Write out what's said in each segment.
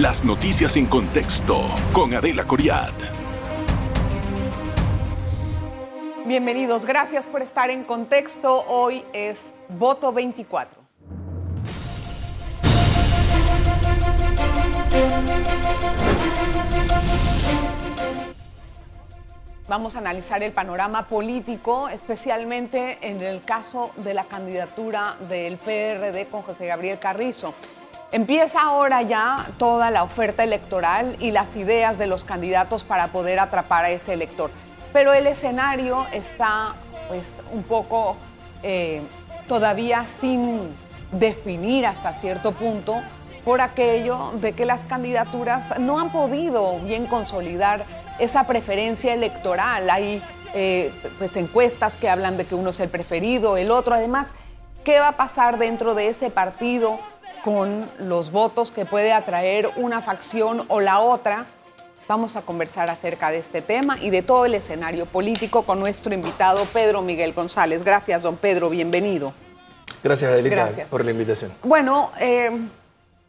Las noticias en contexto con Adela Coriad. Bienvenidos, gracias por estar en contexto. Hoy es voto 24. Vamos a analizar el panorama político, especialmente en el caso de la candidatura del PRD con José Gabriel Carrizo. Empieza ahora ya toda la oferta electoral y las ideas de los candidatos para poder atrapar a ese elector. Pero el escenario está pues un poco eh, todavía sin definir hasta cierto punto por aquello de que las candidaturas no han podido bien consolidar esa preferencia electoral. Hay eh, pues, encuestas que hablan de que uno es el preferido, el otro. Además, ¿qué va a pasar dentro de ese partido con los votos que puede atraer una facción o la otra? Vamos a conversar acerca de este tema y de todo el escenario político con nuestro invitado Pedro Miguel González. Gracias, don Pedro, bienvenido. Gracias, Adelita, por la invitación. Bueno, eh,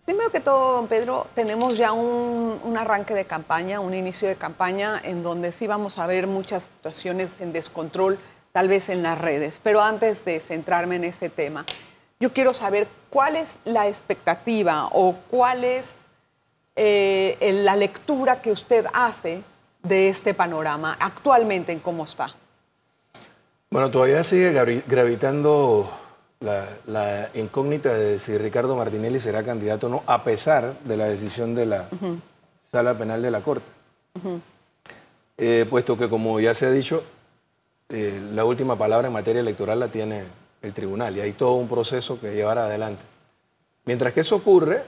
Primero que todo, don Pedro, tenemos ya un, arranque de campaña, un inicio de campaña en donde sí vamos a ver muchas situaciones en descontrol, tal vez en las redes. Pero antes de centrarme en ese tema, yo quiero saber cuál es la expectativa o cuál es eh, la lectura que usted hace de este panorama actualmente en cómo está. Bueno, todavía sigue gravitando la, incógnita de si Ricardo Martinelli será candidato o no, a pesar de la decisión de la sala penal de la Corte. Eh, puesto que, como ya se ha dicho, eh, la última palabra en materia electoral la tiene el tribunal y hay todo un proceso que llevar adelante. Mientras que eso ocurre,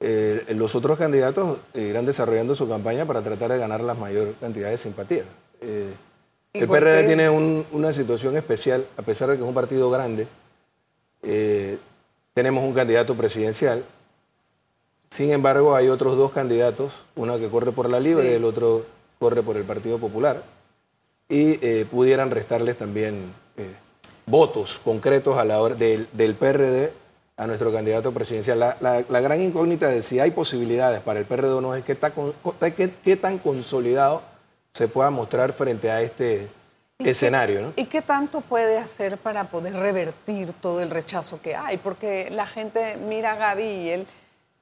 eh, los otros candidatos irán desarrollando su campaña para tratar de ganar la mayor cantidad de simpatías. el PRD tiene una situación especial, a pesar de que es un partido grande, eh, tenemos un candidato presidencial. Sin embargo, hay otros dos candidatos, uno que corre por la Libre y el otro corre por el Partido Popular, y eh, pudieran restarles también eh, votos concretos a la hora del, PRD a nuestro candidato presidencial. La, gran incógnita de si hay posibilidades para el PRD o no es qué tan consolidado se pueda mostrar frente a este escenario. ¿no? ¿Y qué tanto puede hacer para poder revertir todo el rechazo que hay? Porque la gente mira a Gaby y él,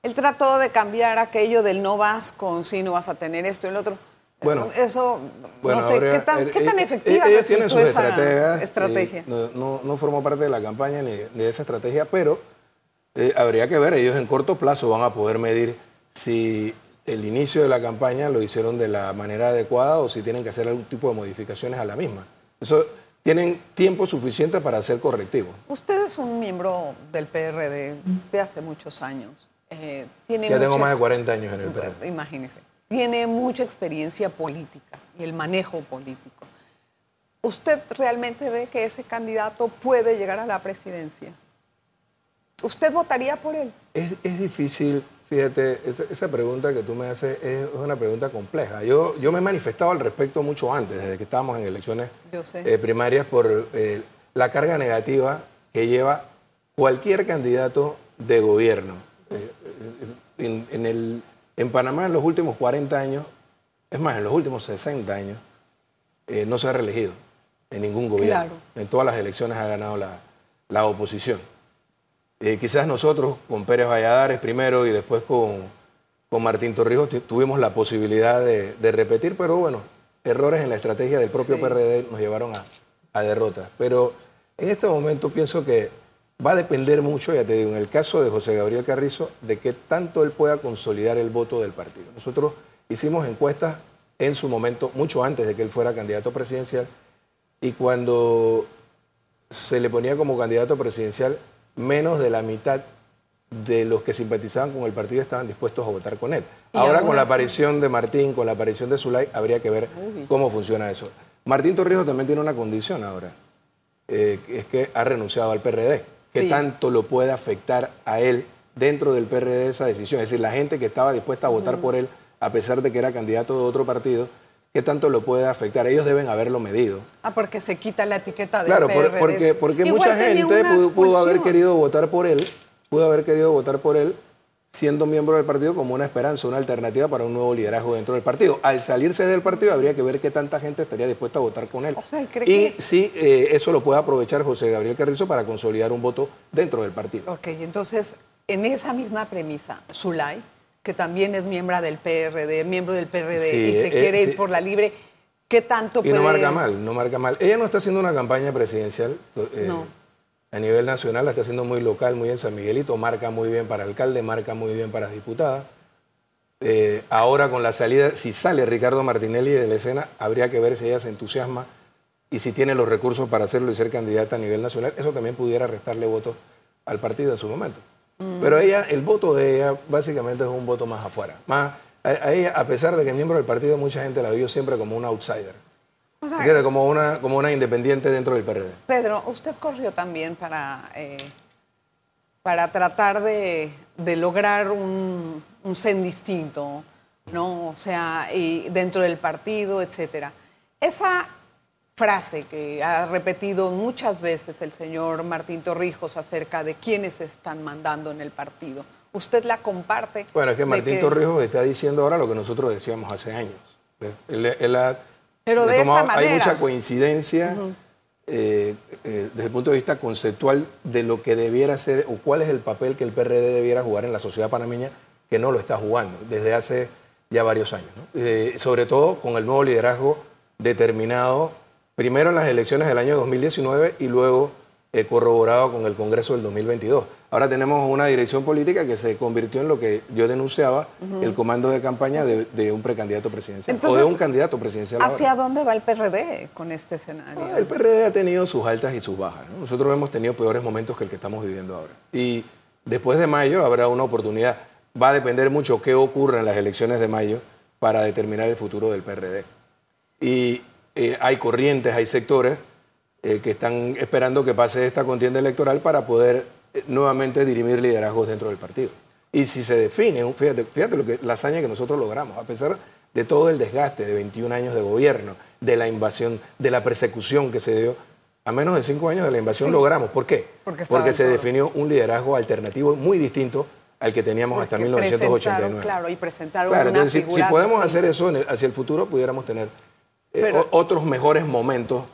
él trató de cambiar aquello del no vas con sí, no vas a tener esto y el otro. Bueno, eso, no sé, ¿qué tan, ¿qué tan efectiva ella tiene su estrategia. No, no, formó parte de la campaña ni, de esa estrategia, pero eh, habría que ver, ellos en corto plazo van a poder medir si el inicio de la campaña lo hicieron de la manera adecuada o si tienen que hacer algún tipo de modificaciones a la misma. Eso tienen tiempo suficiente para hacer correctivo. Usted es un miembro del PRD de hace muchos años. Eh, tiene ya tengo más de 40 años en el PRD. Imagínese. Tiene mucha experiencia política y el manejo político. ¿Usted realmente ve que ese candidato puede llegar a la presidencia? ¿Usted votaría por él? Es, es difícil Fíjate, esa, pregunta que tú me haces es una pregunta compleja. Yo, yo me he manifestado al respecto mucho antes, desde que estábamos en elecciones eh, primarias, por eh, la carga negativa que lleva cualquier candidato de gobierno. Eh, en, el, en Panamá en los últimos 40 años, es más, en los últimos 60 años, no se ha reelegido en ningún gobierno. En todas las elecciones ha ganado la, la oposición. Eh, quizás nosotros con Pérez Valladares primero y después con, con Martín Torrijos tuvimos la posibilidad de, repetir, pero bueno, errores en la estrategia del propio PRD nos llevaron a, a derrotas. Pero en este momento pienso que va a depender mucho, ya te digo, en el caso de José Gabriel Carrizo, de que tanto él pueda consolidar el voto del partido. Nosotros hicimos encuestas en su momento, mucho antes de que él fuera candidato presidencial, y cuando se le ponía como candidato presidencial, menos de la mitad de los que simpatizaban con el partido estaban dispuestos a votar con él. Ahora con la aparición de Martín, con la aparición de Zulay, habría que ver cómo funciona eso. Martín Torrijos también tiene una condición ahora, eh, es que ha renunciado al PRD. ¿Qué tanto lo puede afectar a él dentro del PRD esa decisión? Es decir, la gente que estaba dispuesta a votar por él, a pesar de que era candidato de otro partido, ¿qué tanto lo puede afectar? Ellos deben haberlo medido. Ah, porque se quita la etiqueta de Claro, porque, porque mucha gente pudo, haber querido votar por él, pudo haber querido votar por él, siendo miembro del partido como una esperanza, una alternativa para un nuevo liderazgo dentro del partido. Al salirse del partido habría que ver qué tanta gente estaría dispuesta a votar con él. y si eh, eso lo puede aprovechar José Gabriel Carrizo para consolidar un voto dentro del partido. Ok, entonces, en esa misma premisa, Zulay, que también es miembro del PRD, miembro del PRD y se eh, quiere ir por la libre, ¿qué tanto puede...? Y no marca mal, no marca mal. Ella no está haciendo una campaña presidencial. Eh, no a nivel nacional, la está haciendo muy local, muy en San Miguelito, marca muy bien para alcalde, marca muy bien para diputada. Eh, ahora con la salida, si sale Ricardo Martinelli de la escena, habría que ver si ella se entusiasma y si tiene los recursos para hacerlo y ser candidata a nivel nacional. Eso también pudiera restarle votos al partido en su momento. Mm. Pero ella, el voto de ella básicamente es un voto más afuera. Más, a, ella, a pesar de que miembro del partido, mucha gente la vio siempre como un outsider como una, como una independiente dentro del PRD. Pedro, usted corrió también para, eh, para tratar de, lograr un, un CEN distinto, ¿no? O sea, y dentro del partido, etcétera. Esa frase que ha repetido muchas veces el señor Martín Torrijos acerca de quiénes están mandando en el partido. ¿Usted la comparte? Bueno, es que Martín Torrijos está diciendo ahora lo que nosotros decíamos hace años. Él, él ha pero de esa manera. Hay mucha coincidencia eh, eh, desde el punto de vista conceptual de lo que debiera ser o cuál es el papel que el PRD debiera jugar en la sociedad panameña, que no lo está jugando desde hace ya varios años. Eh, sobre todo con el nuevo liderazgo determinado, primero en las elecciones del año 2019 y luego corroborado con el Congreso del 2022. Ahora tenemos una dirección política que se convirtió en lo que yo denunciaba, el comando de campaña de, un precandidato presidencial o de un candidato presidencial. ¿Hacia dónde va el PRD con este escenario? Ah, el PRD ha tenido sus altas y sus bajas. Nosotros hemos tenido peores momentos que el que estamos viviendo ahora. Y después de mayo habrá una oportunidad. Va a depender mucho qué ocurra en las elecciones de mayo para determinar el futuro del PRD. Y eh, hay corrientes, hay sectores eh, que están esperando que pase esta contienda electoral para poder nuevamente dirimir liderazgos dentro del partido. Y si se define, fíjate, fíjate lo que, la hazaña que nosotros logramos, a pesar de todo el desgaste de 21 años de gobierno, de la invasión, de la persecución que se dio, a menos de cinco años de la invasión logramos. ¿Por qué? Porque, se definió un liderazgo alternativo muy distinto al que teníamos hasta 1989. Claro, y presentaron claro, una entonces, si, podemos hacer eso hacia el futuro, pudiéramos tener eh, otros mejores momentos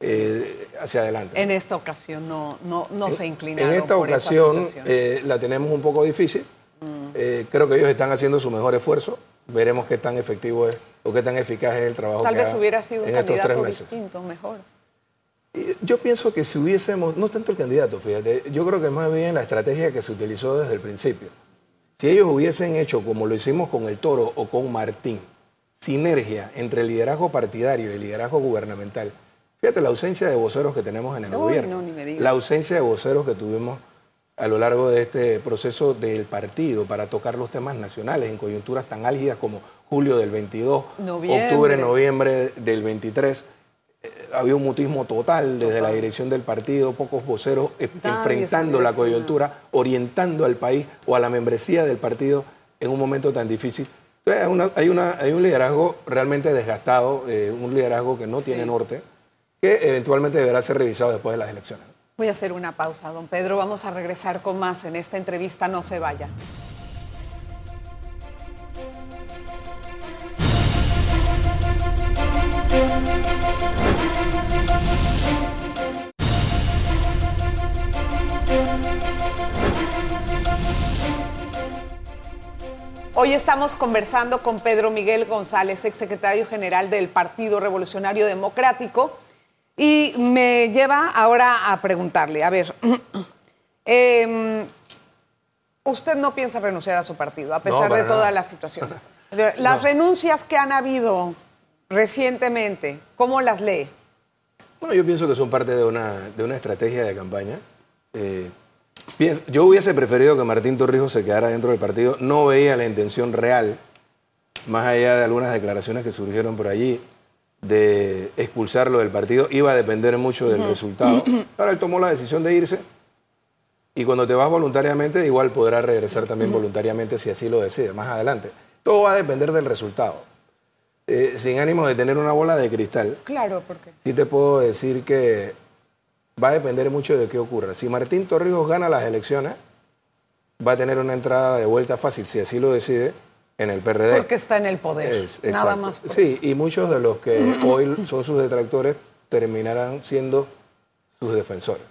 eh, hacia adelante. En esta ocasión no, no, no se inclinaron. En esta ocasión eh, la tenemos un poco difícil. Mm. Eh, creo que ellos están haciendo su mejor esfuerzo. Veremos qué tan efectivo es o qué tan eficaz es el trabajo Tal vez hubiera sido un candidato distinto, mejor. Yo pienso que si hubiésemos, no tanto el candidato, fíjate, yo creo que más bien la estrategia que se utilizó desde el principio. Si ellos hubiesen hecho como lo hicimos con el Toro o con Martín, sinergia entre el liderazgo partidario y el liderazgo gubernamental, Fíjate la ausencia de voceros que tenemos en el gobierno, la ausencia de voceros que tuvimos a lo largo de este proceso del partido para tocar los temas nacionales en coyunturas tan álgidas como julio del 22, octubre, noviembre del 23. Eh, había un mutismo total desde la dirección del partido, pocos voceros eh, enfrentando la coyuntura, orientando al país o a la membresía del partido en un momento tan difícil. hay, hay, un liderazgo realmente desgastado, eh, un liderazgo que no tiene norte que eventualmente deberá ser revisado después de las elecciones. Voy a hacer una pausa, don Pedro. Vamos a regresar con más en esta entrevista. No se vaya. Hoy estamos conversando con Pedro Miguel González, exsecretario general del Partido Revolucionario Democrático. Y me lleva ahora a preguntarle, a ver, em, usted no piensa renunciar a su partido, a pesar de toda la situación. Las renuncias que han habido recientemente, ¿cómo las lee? Bueno, yo pienso que son parte de una, de una estrategia de campaña. Eh, yo hubiese preferido que Martín Torrijos se quedara dentro del partido. No veía la intención real, más allá de algunas declaraciones que surgieron por allí, de expulsarlo del partido iba a depender mucho del resultado. Ahora él tomó la decisión de irse y cuando te vas voluntariamente igual podrá regresar también voluntariamente si así lo decide más adelante. Todo va a depender del resultado. Eh, sin ánimo de tener una bola de cristal. Claro, porque. Sí te puedo decir que va a depender mucho de qué ocurra. Si Martín Torrijos gana las elecciones, va a tener una entrada de vuelta fácil, si así lo decide, en el PRD. Porque está en el poder, nada más. sí, y muchos de los que hoy son sus detractores terminarán siendo sus defensores.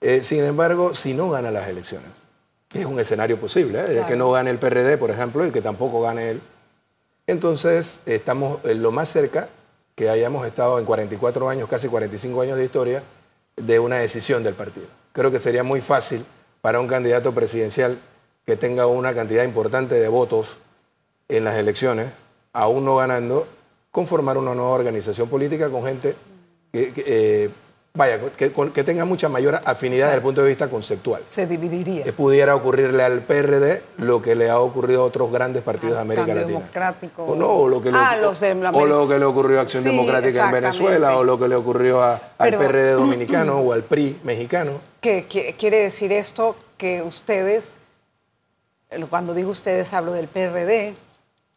Eh, sin embargo, si no gana las elecciones, es un escenario posible, ¿eh? que no gane el PRD, por ejemplo, y que tampoco gane él, entonces estamos en lo más cerca que hayamos estado en 44 años, casi 45 años de historia, de una decisión del partido. Creo que sería muy fácil para un candidato presidencial que tenga una cantidad importante de votos en las elecciones, aún no ganando, conformar una nueva organización política con gente que, eh, vaya, que, tenga mucha mayor afinidad desde el punto de vista conceptual. Se dividiría. Que pudiera ocurrirle al PRD lo que le ha ocurrido a otros grandes partidos de América Latina. Democrático. O no, o lo que le, ah, o, lo que le ocurrió a Acción Democrática en Venezuela, o lo que le ocurrió al PRD dominicano o al PRI mexicano. ¿Qué quiere decir esto? Que ustedes, cuando digo ustedes hablo del PRD,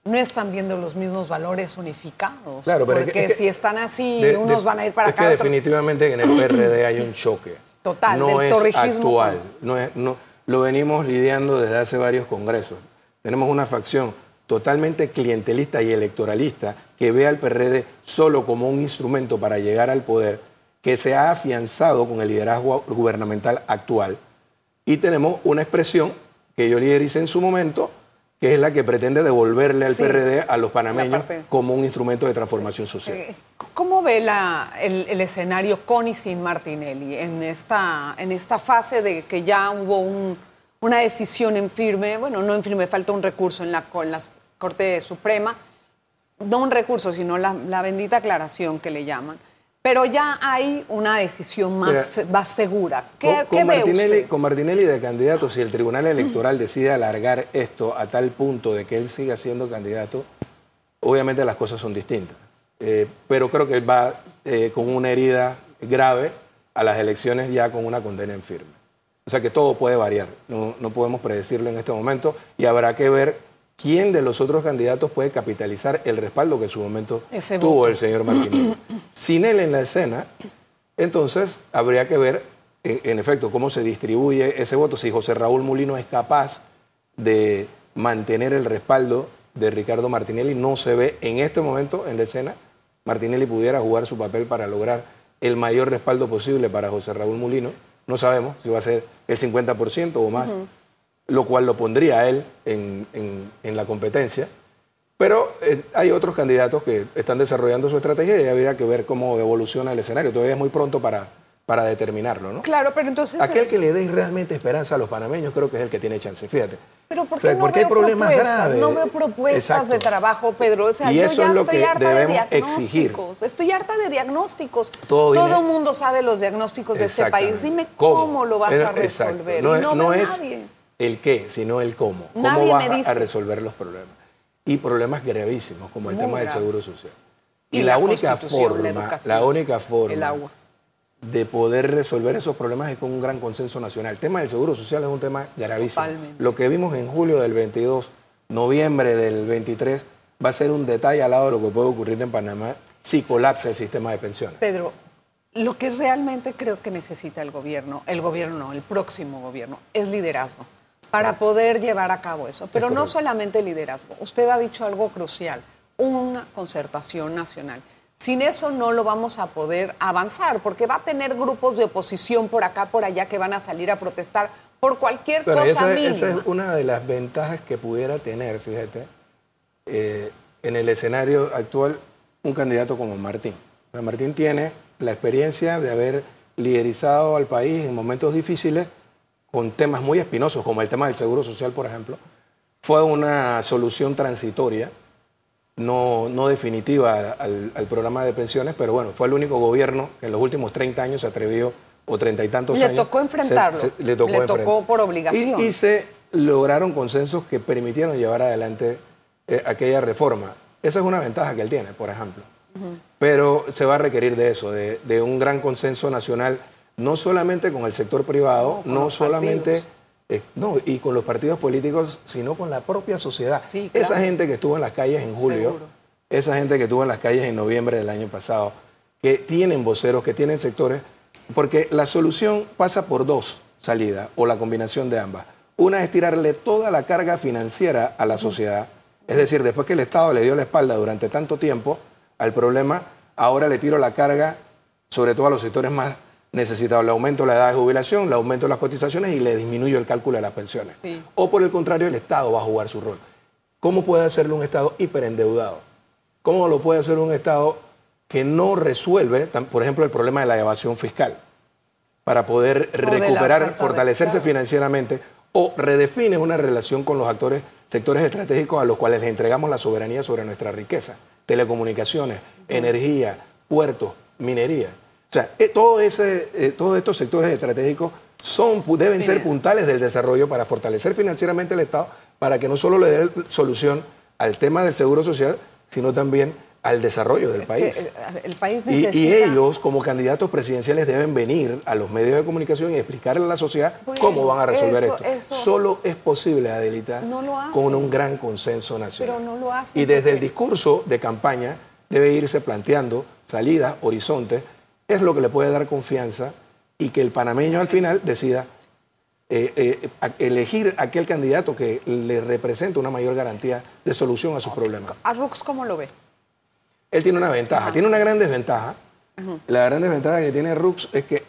no están viendo los mismos valores unificados. Claro, pero porque si están así, unos van a ir para acá. Es que definitivamente en el PRD hay un choque. Total, no es actual. No es, no, lo venimos lidiando desde hace varios congresos. Tenemos una facción totalmente clientelista y electoralista que ve al PRD solo como un instrumento para llegar al poder, que se ha afianzado con el liderazgo gubernamental actual. Y tenemos una expresión que yo lidericé en su momento, que es la que pretende devolverle al PRD a los panameños como un instrumento de transformación social. Eh, ¿Cómo ve la, el, escenario con y sin Martinelli en esta, en esta fase de que ya hubo una decisión en firme, bueno, no en firme, falta un recurso en la, con la Corte Suprema, no un recurso, sino la, la bendita aclaración que le llaman, pero ya hay una decisión más, más segura. ¿Qué, con, Martinelli, con Martinelli de candidato, si el Tribunal Electoral decide alargar esto a tal punto de que él siga siendo candidato, obviamente las cosas son distintas. Eh, pero creo que él va eh, con una herida grave a las elecciones ya con una condena en firme. O sea que todo puede variar, no, no podemos predecirlo en este momento y habrá que ver ¿quién de los otros candidatos puede capitalizar el respaldo que en su momento tuvo el señor Martínez? Sin él en la escena, entonces habría que ver, en, efecto, cómo se distribuye ese voto, si José Raúl Mulino es capaz de mantener el respaldo de Ricardo Martinelli, no se ve en este momento en la escena. Martinelli pudiera jugar su papel para lograr el mayor respaldo posible para José Raúl Mulino. No sabemos si va a ser el 50% o más lo cual lo pondría a él en, la competencia. Pero eh, hay otros candidatos que están desarrollando su estrategia y habría que ver cómo evoluciona el escenario. Todavía es muy pronto para, para determinarlo, ¿no? Claro, pero entonces... Aquel eh, que le dé realmente esperanza a los panameños creo que es el que tiene chance, fíjate. Pero ¿por qué no porque hay problemas graves. No veo propuestas de trabajo, Pedro. y eso es lo que debemos exigir. Estoy harta de diagnósticos. Todo, el mundo sabe los diagnósticos de este país. Dime cómo, lo vas a resolver. No, y no, es, nadie el qué, sino el cómo. ¿Cómo vas a resolver los problemas? Y problemas gravísimos, como el tema del seguro social. Y, la, única forma, la, única forma de poder resolver esos problemas es con un gran consenso nacional. El tema del seguro social es un tema gravísimo. Lo que vimos en julio del 22, noviembre del 23, va a ser un detalle al lado de lo que puede ocurrir en Panamá si colapsa el sistema de pensiones. Pedro, lo que realmente creo que necesita el gobierno, el gobierno, el próximo gobierno, es liderazgo para poder llevar a cabo eso. Pero no solamente liderazgo. Usted ha dicho algo crucial, una concertación nacional. Sin eso no lo vamos a poder avanzar, porque va a tener grupos de oposición por acá, por allá, que van a salir a protestar por cualquier cosa esa, Esa es una de las ventajas que pudiera tener, fíjate, eh, en el escenario actual, un candidato como Martín. Martín tiene la experiencia de haber liderizado al país en momentos difíciles con temas muy espinosos, como el tema del seguro social, por ejemplo, fue una solución transitoria, no, no definitiva al, programa de pensiones, pero bueno, fue el único gobierno que en los últimos 30 años se atrevió, o treinta y tantos años. Le tocó enfrentarlo. le tocó, por obligación. Y, se lograron consensos que permitieron llevar adelante eh, aquella reforma. Esa es una ventaja que él tiene, por ejemplo. Pero se va a requerir de eso, de, de un gran consenso nacional no solamente con el sector privado, no, solamente... Eh, no, y con los partidos políticos, sino con la propia sociedad. Esa gente que estuvo en las calles en julio, esa gente que estuvo en las calles en noviembre del año pasado, que tienen voceros, que tienen sectores, porque la solución pasa por dos salidas, o la combinación de ambas. Una es tirarle toda la carga financiera a la sociedad. Es decir, después que el Estado le dio la espalda durante tanto tiempo al problema, ahora le tiro la carga sobre todo a los sectores más necesitados. Le aumento la edad de jubilación, le aumento las cotizaciones y le disminuyo el cálculo de las pensiones. O por el contrario, el Estado va a jugar su rol. ¿Cómo puede hacerlo un Estado hiperendeudado? ¿Cómo lo puede hacer un Estado que no resuelve, por ejemplo, el problema de la evasión fiscal? Para poder recuperar, fortalecerse financieramente o redefine una relación con los actores, sectores estratégicos a los cuales les entregamos la soberanía sobre nuestra riqueza, telecomunicaciones, energía, puertos, minería. O sea, eh, todo ese, eh, todos estos sectores estratégicos son, deben ser puntales del desarrollo para fortalecer financieramente el Estado, para que no solo le dé solución al tema del seguro social, sino también al desarrollo del país. Eh, el país y, ellos, como candidatos presidenciales, deben venir a los medios de comunicación y explicarle a la sociedad cómo van a resolver esto. Solo es posible, Adelita, con un gran consenso nacional. Pero no lo y desde el discurso de campaña debe irse planteando salidas, horizontes, es lo que le puede dar confianza y que el panameño al final decida eh, eh, elegir aquel candidato que le represente una mayor garantía de solución a sus problemas. ¿A Rux cómo lo ve? Él tiene una ventaja, tiene una gran desventaja. La gran desventaja que tiene Rux es que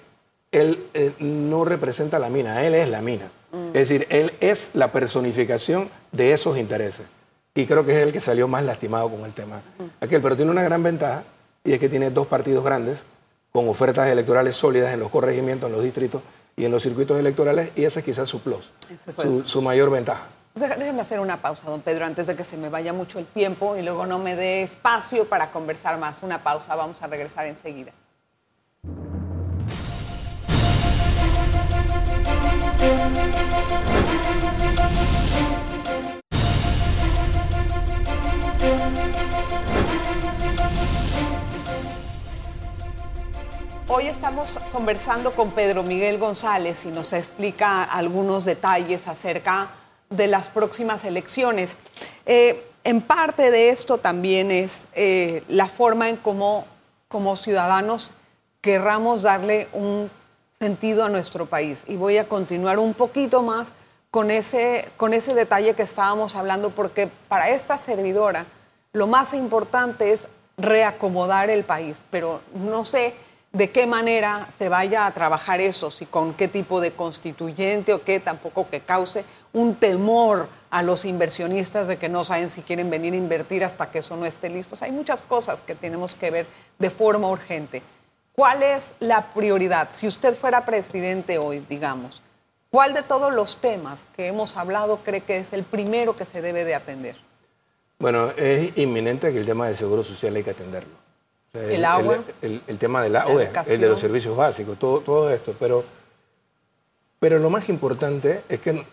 él eh, no representa la mina, él es la mina. Mm. Es decir, él es la personificación de esos intereses. Y creo que es el que salió más lastimado con el tema. Mm. Aquel, pero tiene una gran ventaja y es que tiene dos partidos grandes con ofertas electorales sólidas en los corregimientos, en los distritos y en los circuitos electorales, y esa es quizás su plus, su, mayor ventaja. Déjeme hacer una pausa, don Pedro, antes de que se me vaya mucho el tiempo y luego no me dé espacio para conversar más. Una pausa, vamos a regresar enseguida. Hoy estamos conversando con Pedro Miguel González y nos explica algunos detalles acerca de las próximas elecciones. Eh, en parte de esto también es eh, la forma en cómo como ciudadanos querramos darle un sentido a nuestro país. Y voy a continuar un poquito más con ese, con ese detalle que estábamos hablando, porque para esta servidora lo más importante es reacomodar el país, pero no sé de qué manera se vaya a trabajar eso, si con qué tipo de constituyente o qué, tampoco que cause un temor a los inversionistas de que no saben si quieren venir a invertir hasta que eso no esté listo. hay muchas cosas que tenemos que ver de forma urgente. ¿Cuál es la prioridad? Si usted fuera presidente hoy, digamos, ¿cuál de todos los temas que hemos hablado cree que es el primero que se debe de atender? Bueno, es inminente que el tema del seguro social hay que atenderlo el, agua. El, tema del agua, el de los servicios básicos, todo, todo esto. Pero, pero lo más importante es que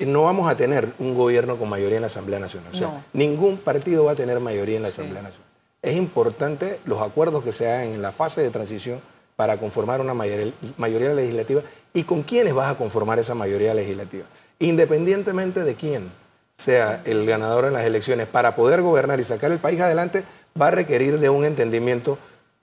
no vamos a tener un gobierno con mayoría en la Asamblea Nacional. O sea, ningún partido va a tener mayoría en la Asamblea Nacional. Es importante los acuerdos que se hagan en la fase de transición para conformar una mayoría, mayoría legislativa y con quiénes vas a conformar esa mayoría legislativa. Independientemente de quién sea el ganador en las elecciones, para poder gobernar y sacar el país adelante, va a requerir de un entendimiento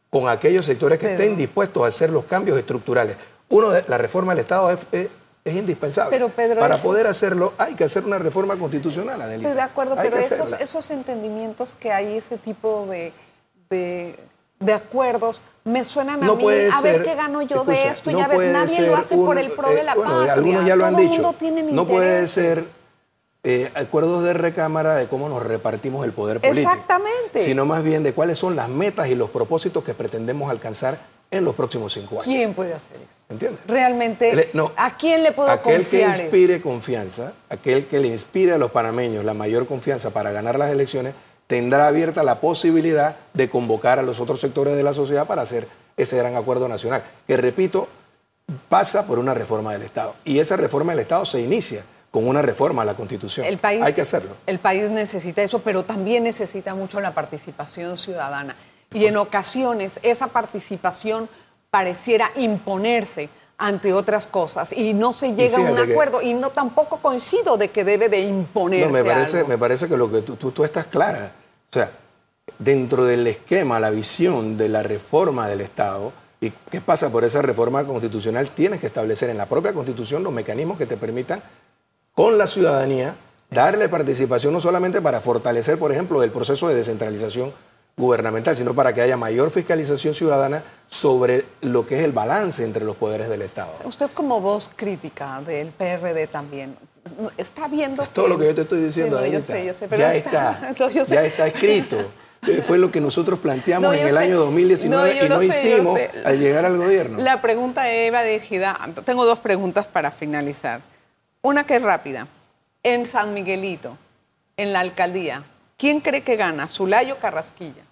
con aquellos sectores que estén dispuestos a hacer los cambios estructurales. Uno, la reforma del Estado es, indispensable. Para poder hacerlo hay que hacer una reforma constitucional, Adelita. Estoy de acuerdo, pero esos, entendimientos que hay, ese tipo de, de, acuerdos, me suenan a mí, a ver qué gano yo de esto, y a ver, nadie lo hace por el pro de la eh, patria. Algunos ya lo han dicho. no puede ser eh, acuerdos de recámara de cómo nos repartimos el poder político. Exactamente. Sino más bien de cuáles son las metas y los propósitos que pretendemos alcanzar en los próximos cinco años. ¿Quién puede hacer eso? ¿Entiendes? Realmente, ¿a quién le puedo aquel confiar? Aquel que inspire confianza, aquel que le inspire a los panameños la mayor confianza para ganar las elecciones, tendrá abierta la posibilidad de convocar a los otros sectores de la sociedad para hacer ese gran acuerdo nacional, que repito, pasa por una reforma del Estado. Y esa reforma del Estado se inicia con una reforma a la Constitución. Hay que hacerlo. El país necesita eso, pero también necesita mucho la participación ciudadana. Y en ocasiones esa participación pareciera imponerse ante otras cosas y no se llega a un acuerdo y no tampoco coincido de que debe de imponerse. No, me parece, me parece que lo que tú, tú, tú estás clara. O sea, dentro del esquema, la visión de la reforma del Estado, ¿Y qué pasa por esa reforma constitucional? Tienes que establecer en la propia constitución los mecanismos que te permitan con la ciudadanía, darle participación no solamente para fortalecer, por ejemplo, el proceso de descentralización gubernamental, sino para que haya mayor fiscalización ciudadana sobre lo que es el balance entre los poderes del Estado. Usted como voz crítica del PRD también, está viendo... Es todo lo que yo te estoy diciendo, sí, yo sé, yo sé, pero ya está, ya está escrito. Fue lo que nosotros planteamos en el año 2019 y no hicimos al llegar al gobierno. La pregunta Eva dirigida, tengo dos preguntas para finalizar. Una que es rápida. En San Miguelito, en la alcaldía, ¿quién cree que gana, Zulayo o Carrasquilla?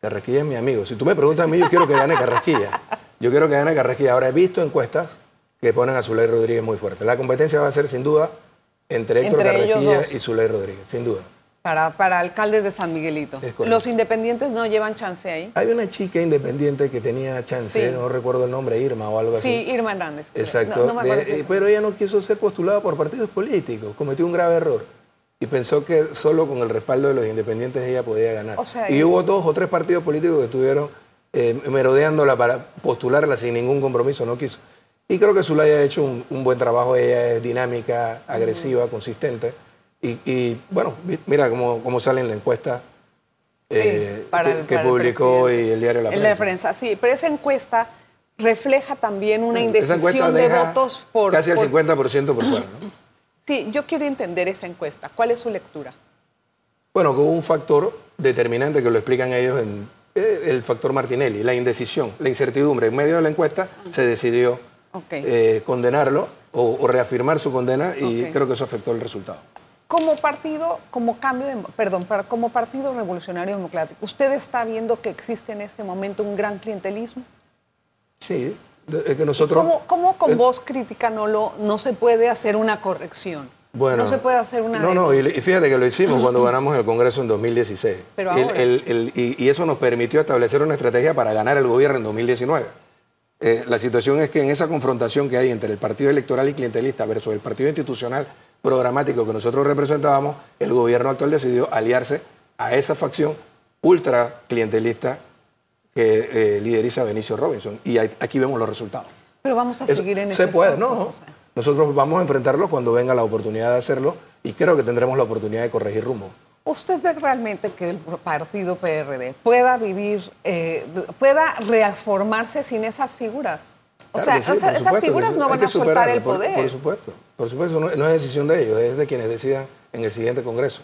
Carrasquilla es mi amigo. Si tú me preguntas a mí, yo quiero que gane Carrasquilla. Yo quiero que gane Carrasquilla. Ahora he visto encuestas que ponen a Zulay Rodríguez muy fuerte. La competencia va a ser sin duda entre Héctor Carrasquilla y Zulay Rodríguez, sin duda. Para, para alcaldes de San Miguelito. ¿Los independientes no llevan chance ahí? Hay una chica independiente que tenía chance, no recuerdo el nombre, Irma o algo así. Sí, Irma Hernández. Exacto. pero ella no quiso ser postulada por partidos políticos, cometió un grave error. Y pensó que solo con el respaldo de los independientes ella podía ganar. y hubo dos o tres partidos políticos que estuvieron eh, merodeándola para postularla sin ningún compromiso, no quiso. Y creo que Zulay ha hecho un, buen trabajo, ella es dinámica, agresiva, consistente y, bueno, mira cómo, cómo sale en la encuesta eh, que, publicó y el diario La Prensa. La prensa, sí, pero esa encuesta refleja también una indecisión de votos por... Casi el 50% por fuera, ¿no? Sí, yo quiero entender esa encuesta. ¿Cuál es su lectura? Bueno, hubo un factor determinante que lo explican ellos en eh, el factor Martinelli, la indecisión, la incertidumbre. En medio de la encuesta se decidió eh, condenarlo o, reafirmar su condena y creo que eso afectó el resultado. Como partido, como cambio de, perdón, para, como partido revolucionario democrático, ¿usted está viendo que existe en este momento un gran clientelismo? Sí, es que nosotros. ¿Cómo, con voz crítica no lo, no se puede hacer una corrección? Bueno, no se puede hacer una. No, no, y, fíjate que lo hicimos cuando ganamos el Congreso en 2016. Pero ahora... y, eso nos permitió establecer una estrategia para ganar el gobierno en 2019. Eh, la situación es que en esa confrontación que hay entre el partido electoral y clientelista versus el partido institucional programático que nosotros representábamos, el gobierno actual decidió aliarse a esa facción ultra clientelista que eh, lideriza Benicio Robinson. Y aquí vemos los resultados. Pero vamos a seguir en ese Se puede, no. Nosotros vamos a enfrentarlo cuando venga la oportunidad de hacerlo y creo que tendremos la oportunidad de corregir rumbo. ¿Usted ve realmente que el partido PRD pueda vivir, eh, pueda reformarse sin esas figuras? O sea, esas, figuras no van a soltar el poder. Por, supuesto, por supuesto, no, es decisión de ellos, es de quienes decidan en el siguiente Congreso.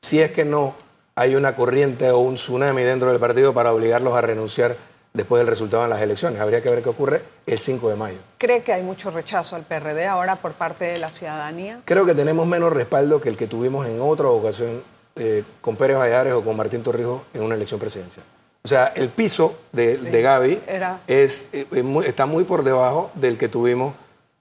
Si es que no hay una corriente o un tsunami dentro del partido para obligarlos a renunciar después del resultado en las elecciones. Habría que ver qué ocurre el 5 de mayo. ¿Cree que hay mucho rechazo al PRD ahora por parte de la ciudadanía? Creo que tenemos menos respaldo que el que tuvimos en otra ocasión eh, con Pérez Vallares o con Martín Torrijos en una elección presidencial. O sea, el piso de, Gaby es, eh, está muy por debajo del que tuvimos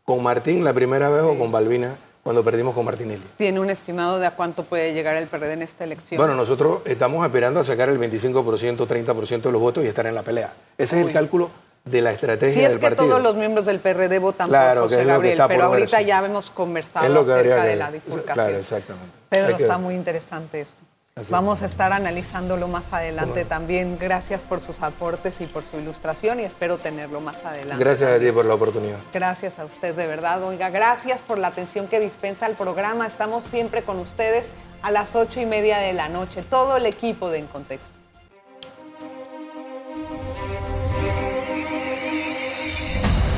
con Martín la primera vez o con Balbina cuando perdimos con Martinelli. ¿Tiene un estimado de a cuánto puede llegar el PRD en esta elección? Bueno, nosotros estamos esperando a sacar el 25%, 30% de los votos y estar en la pelea. Ese es el cálculo de la estrategia del partido. Si es que todos los miembros del PRD votan por José Gabriel, pero ahorita ya hemos conversado acerca de la difulcación. Claro, exactamente. Pedro, está muy interesante esto. Vamos a estar analizándolo más adelante también. Gracias por sus aportes y por su ilustración y espero tenerlo más adelante. Gracias a ti por la oportunidad. Gracias a usted de verdad, oiga. Gracias por la atención que dispensa el programa. Estamos siempre con ustedes a las ocho y media de la noche. Todo el equipo de En Contexto.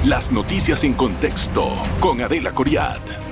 Las noticias en contexto con Adela Coriad.